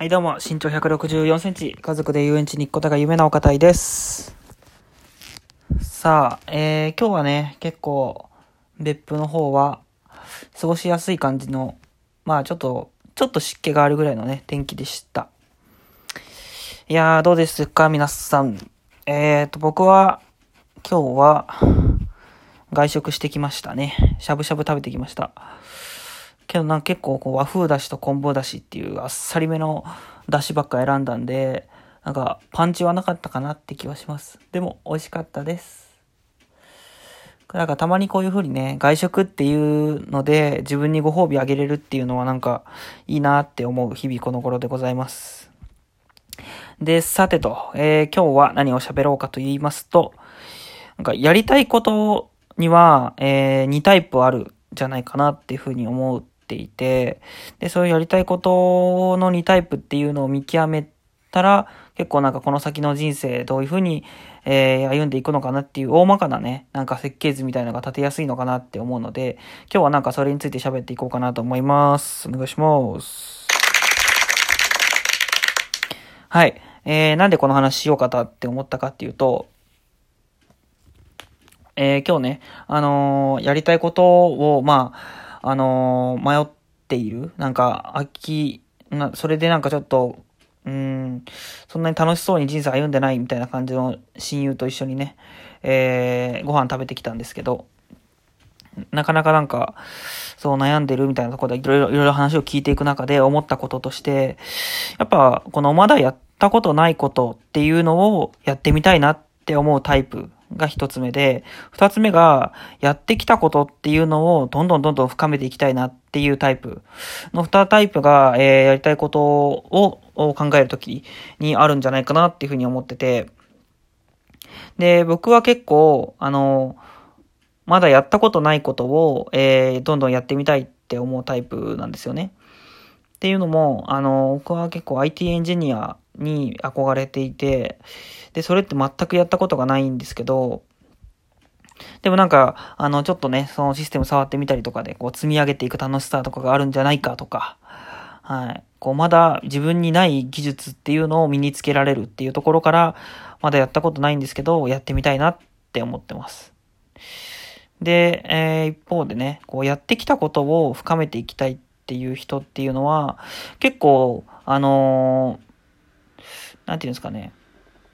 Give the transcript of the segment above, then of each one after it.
はい、どうも、身長164センチ、家族で遊園地に行くことが夢なお方いです。さあ、えー、今日はね、結構、別府の方は、過ごしやすい感じの、まあちょっと、ちょっと湿気があるぐらいのね、天気でした。いやー、どうですか、皆さん。えーと、僕は、今日は、外食してきましたね。しゃぶしゃぶ食べてきました。けどなんか結構こう和風だしと昆布だしっていうあっさりめのだしばっか選んだんで、なんかパンチはなかったかなって気はします。でも美味しかったです。なんかたまにこういう風にね、外食っていうので自分にご褒美あげれるっていうのはなんかいいなって思う日々この頃でございます。で、さてと、えー今日は何を喋ろうかと言いますと、なんかやりたいことには、え2タイプあるじゃないかなっていう風に思っていて、で、そういうやりたいことの2タイプっていうのを見極めたら、結構なんかこの先の人生どういう風に、えー歩んでいくのかなっていう大まかなね、なんか設計図みたいのが立てやすいのかなって思うので、今日はなんかそれについて喋っていこうかなと思います。お願いします。はい。えー、なんでこの話しようかなって思ったかっていうと、えー今日ね、あのーやりたいことを、まあ、あのー迷っている？なんか、秋、な、それでなんかちょっと、うーん、そんなに楽しそうに人生歩んでないみたいな感じの親友と一緒にね、えーご飯食べてきたんですけど、なかなかなんか、そう悩んでるみたいなところでいろいろ、いろいろ話を聞いていく中で思ったこととして、やっぱ、このまだやったことないことっていうのをやってみたいなって思うタイプが一つ目で、二つ目が、やってきたことっていうのをどんどんどんどん深めていきたいなっていうタイプの二タイプが、えーやりたいことを考えるときにあるんじゃないかなっていうふうに思ってて、で、僕は結構、あの、まだやったことないことを、えーどんどんやってみたいって思うタイプなんですよね。っていうのも、あの、僕は結構 IT エンジニアに憧れていて、で、それって全くやったことがないんですけど、でもなんか、あの、ちょっとね、そのシステム触ってみたりとかで、こう、積み上げていく楽しさとかがあるんじゃないかとか、はい。こう、まだ自分にない技術っていうのを身につけられるっていうところから、まだやったことないんですけど、やってみたいなって思ってます。で、えー一方でね、こう、やってきたことを深めていきたいってていう人っていうのは、結構、あのーなんていうんですかね、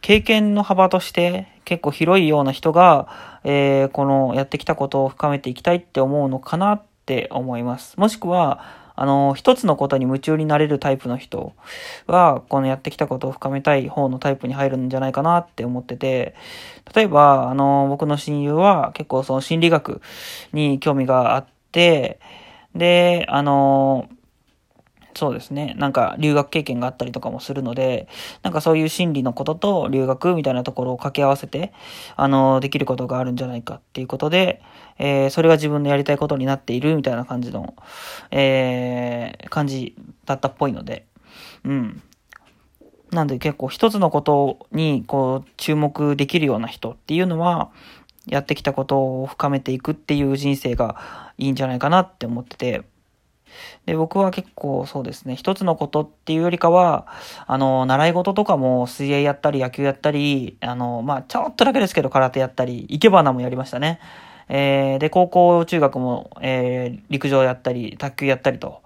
経験の幅として結構広いような人が、えーこのやってきたことを深めていきたいって思うのかなって思います。もしくは、あの、一つのことに夢中になれるタイプの人は、このやってきたことを深めたい方のタイプに入るんじゃないかなって思ってて、例えば、あの、僕の親友は結構その心理学に興味があって、で、あの、そうですね。なんか留学経験があったりとかもするので、なんかそういう心理のことと留学みたいなところを掛け合わせて、あの、できることがあるんじゃないかっていうことで、えーそれが自分のやりたいことになっているみたいな感じの、えー感じだったっぽいので、うん。なんで結構一つのことにこう注目できるような人っていうのは、やってきたことを深めていくっていう人生がいいんじゃないかなって思ってて、で、僕は結構そうですね、一つのことっていうよりかは、あの、習い事とかも水泳やったり野球やったり、あの、まあ、ちょっとだけですけど空手やったり、生け花もやりましたね。えー、で、高校、中学も、えー、陸上やったり、卓球やったりと、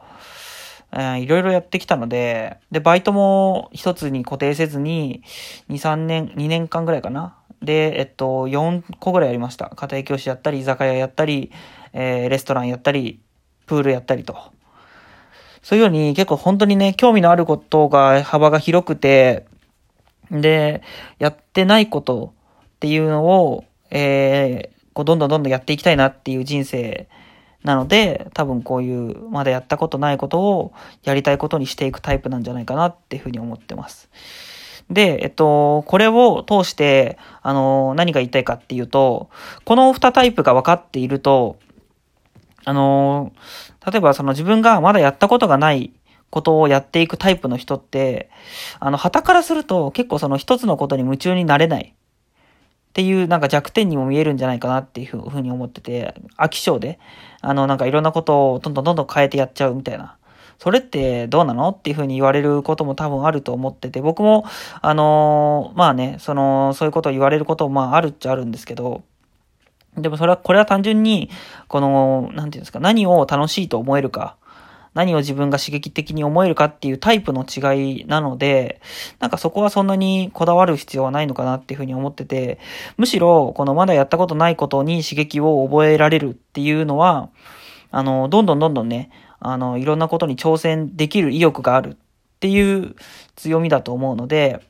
えーいろいろやってきたので、で、バイトも一つに固定せずに、2、3年、2年間ぐらいかな。で、えっと、4個ぐらいやりました。家庭教師やったり、居酒屋やったり、えーレストランやったり、プールやったりと。そういうように結構本当にね、興味のあることが幅が広くて、で、やってないことっていうのを、えーこうどんどんどんどんやっていきたいなっていう人生なので、多分こういうまだやったことないことをやりたいことにしていくタイプなんじゃないかなっていうふうに思ってます。で、えっと、これを通して、あの、何が言いたいかっていうと、この2タイプが分かっていると、あの、例えばその自分がまだやったことがないことをやっていくタイプの人って、あの、旗からすると結構その一つのことに夢中になれない。っていうなんか弱点にも見えるんじゃないかなっていうふうに思ってて、飽き性で、あのなんかいろんなことをどんどんどんどん変えてやっちゃうみたいな、それってどうなの？っていうふうに言われることも多分あると思ってて、僕も、あのー、まあね、その、そういうことを言われることもまああるっちゃあるんですけど、でもそれは、これは単純に、この、なんていうんですか、何を楽しいと思えるか、何を自分が刺激的に思えるかっていうタイプの違いなので、なんかそこはそんなにこだわる必要はないのかなっていうふうに思ってて、むしろ、このまだやったことないことに刺激を覚えられるっていうのは、あの、どんどんどんどんね、あの、いろんなことに挑戦できる意欲があるっていう強みだと思うので、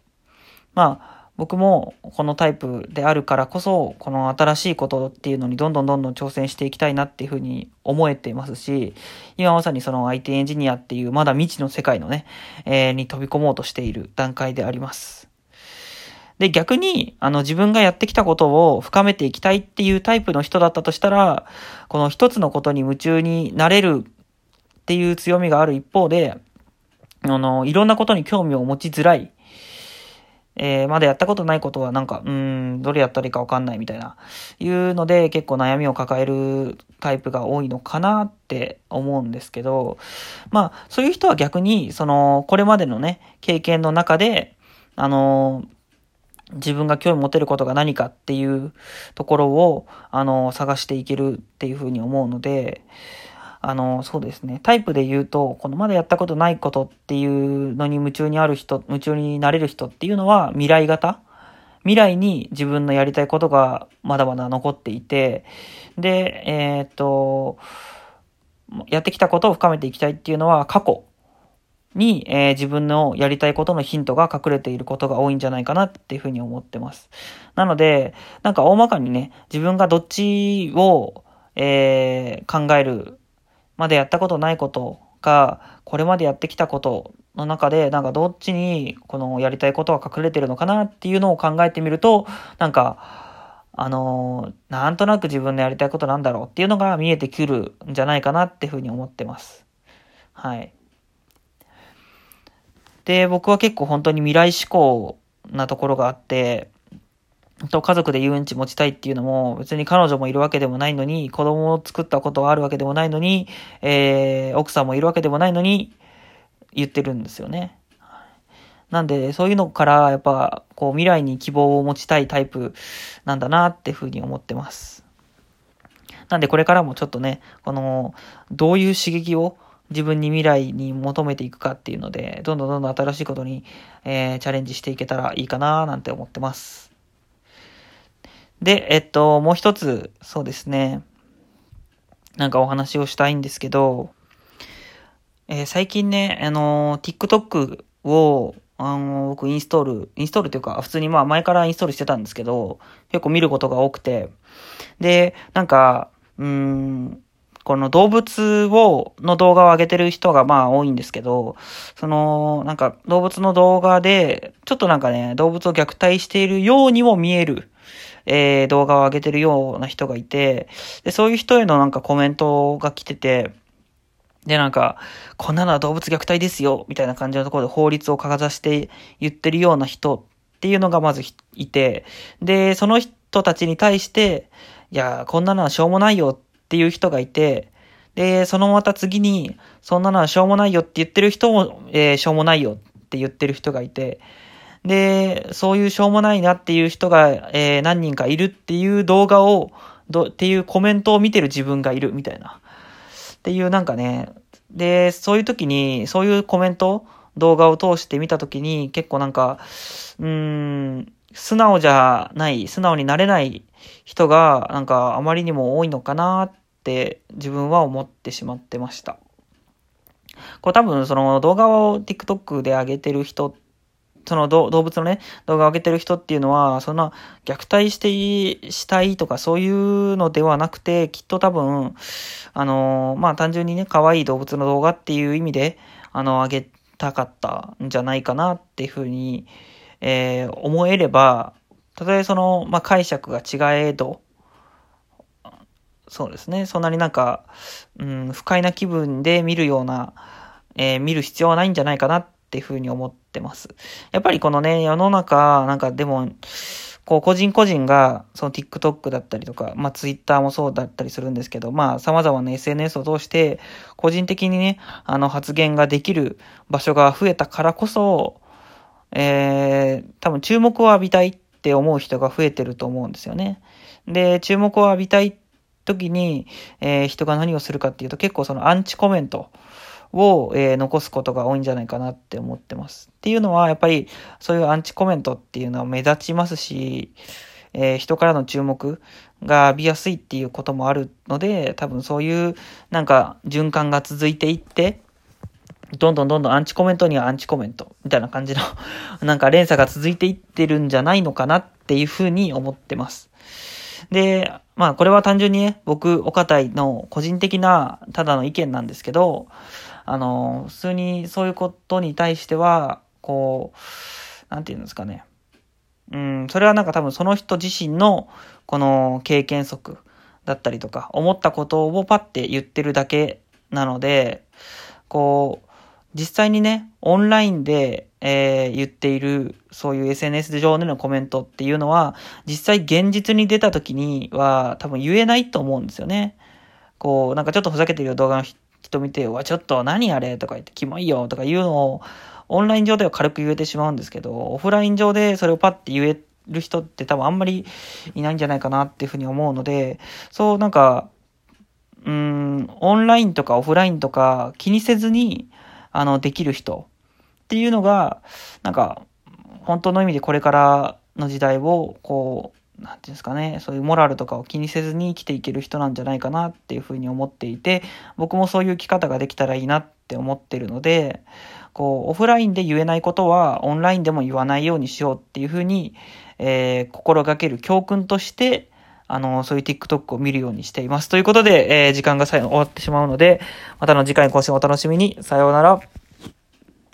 まあ、僕もこのタイプであるからこそ、この新しいことっていうのにどんどんどんどん挑戦していきたいなっていうふうに思えてますし、今まさにその IT エンジニアっていうまだ未知の世界のね、えー、に飛び込もうとしている段階であります。で、逆に、あの、自分がやってきたことを深めていきたいっていうタイプの人だったとしたら、この一つのことに夢中になれるっていう強みがある一方で、あの、いろんなことに興味を持ちづらい。えー、まだやったことないことはなんか、うん、どれやったらいいかわかんないみたいな、いうので結構悩みを抱えるタイプが多いのかなって思うんですけど、まあ、そういう人は逆に、その、これまでのね、経験の中で、あの自分が興味持てることが何かっていうところを、あの、探していけるっていうふうに思うので、あの、そうですね。タイプで言うと、このまだやったことないことっていうのに夢中にある人、夢中になれる人っていうのは未来型？未来に自分のやりたいことがまだまだ残っていて、で、えー、っと、やってきたことを深めていきたいっていうのは過去に、えー、自分のやりたいことのヒントが隠れていることが多いんじゃないかなっていうふうに思ってます。なので、なんか大まかにね、自分がどっちを、えー、考えるまでやったことないことが、これまでやってきたことの中で、なんかどっちにこのやりたいことは隠れてるのかなっていうのを考えてみると、なんか、あのー、なんとなく自分のやりたいことなんだろうっていうのが見えてくるんじゃないかなっていうふうに思ってます。はい。で、僕は結構本当に未来志向なところがあって、と家族で遊園地持ちたいっていうのも別に彼女もいるわけでもないのに、子供を作ったことはあるわけでもないのに、えー、奥さんもいるわけでもないのに言ってるんですよね。なんで、そういうのからやっぱこう未来に希望を持ちたいタイプなんだなっていうふうに思ってます。なんでこれからもちょっとね、この、どういう刺激を自分に未来に求めていくかっていうので、どんどんどんどん新しいことに、えー、チャレンジしていけたらいいかななんて思ってます。で、えっと、もう一つ、そうですね。なんかお話をしたいんですけど、えー、最近ね、あの、TikTok を、あの、僕インストール、インストールというか、普通にまあ前からインストールしてたんですけど、結構見ることが多くて、で、なんか、うん、この動物を、の動画を上げてる人がまあ多いんですけど、その、なんか動物の動画で、ちょっとなんかね、動物を虐待しているようにも見えるえー、動画を上げてるような人がいて、で、そういう人へのなんかコメントが来てて、で、なんか、こんなのは動物虐待ですよ、みたいな感じのところで法律をかざして言ってるような人っていうのがまずいて、で、その人たちに対して、いや、こんなのはしょうもないよっていう人がいて、で、そのまた次に、そんなのはしょうもないよって言ってる人も、えー、しょうもないよって言ってる人がいて、で、そういうしょうもないなっていう人が、えー、何人かいるっていう動画を、ど、っていうコメントを見てる自分がいるみたいな。っていうなんかね、で、そういう時に、そういうコメント、動画を通して見た時に、結構なんか、うーん、素直じゃない、素直になれない人が、なんかあまりにも多いのかなって自分は思ってしまってました。これ多分その動画を TikTok で上げてる人っその動物のね、動画を上げてる人っていうのは、そんな虐待して、したいとかそういうのではなくて、きっと多分、あの、まあ単純にね、可愛い動物の動画っていう意味で、あの、上げたかったんじゃないかなっていうふうに、えー、思えれば、たとえその、まあ解釈が違えど、そうですね、そんなになんか、うん、不快な気分で見るような、えー、見る必要はないんじゃないかなっていうふうに思ってます。やっぱりこのね、世の中、なんかでも、こう、個人個人が、その TikTok だったりとか、まあ Twitter もそうだったりするんですけど、まあ様々な SNS を通して、個人的にね、あの発言ができる場所が増えたからこそ、えー、多分注目を浴びたいって思う人が増えてると思うんですよね。で、注目を浴びたい時に、えー、人が何をするかっていうと結構そのアンチコメント、を、えー、残すことが多いんじゃないかなって思ってます。っていうのは、やっぱりそういうアンチコメントっていうのは目立ちますし、えー、人からの注目が浴びやすいっていうこともあるので、多分そういうなんか循環が続いていって、どんどんどんどんアンチコメントにはアンチコメントみたいな感じの なんか連鎖が続いていってるんじゃないのかなっていうふうに思ってます。で、まあこれは単純にね、僕、岡田の個人的なただの意見なんですけど、あの、普通にそういうことに対しては、こう、なんて言うんですかね。うん、それはなんか多分その人自身のこの経験則だったりとか、思ったことをパッて言ってるだけなので、こう、実際にね、オンラインで、えー、言っている、そういう SNS 上でのコメントっていうのは、実際現実に出た時には多分言えないと思うんですよね。こう、なんかちょっとふざけてる動画の人見て、うわ、ちょっと何あれとか言って、キモいよとか言うのを、オンライン上では軽く言えてしまうんですけど、オフライン上でそれをパッて言える人って多分あんまりいないんじゃないかなっていうふうに思うので、そうなんか、うん、オンラインとかオフラインとか気にせずに、あの、できる人っていうのが、なんか、本当の意味でこれからの時代を、こう、なんていうんですかね、そういうモラルとかを気にせずに生きていける人なんじゃないかなっていうふうに思っていて、僕もそういう生き方ができたらいいなって思ってるので、こう、オフラインで言えないことはオンラインでも言わないようにしようっていうふうに、えー、心がける教訓として、あの、そういう TikTok を見るようにしています。ということで、えー、時間が最後終わってしまうので、またの次回の更新をお楽しみに。さようなら。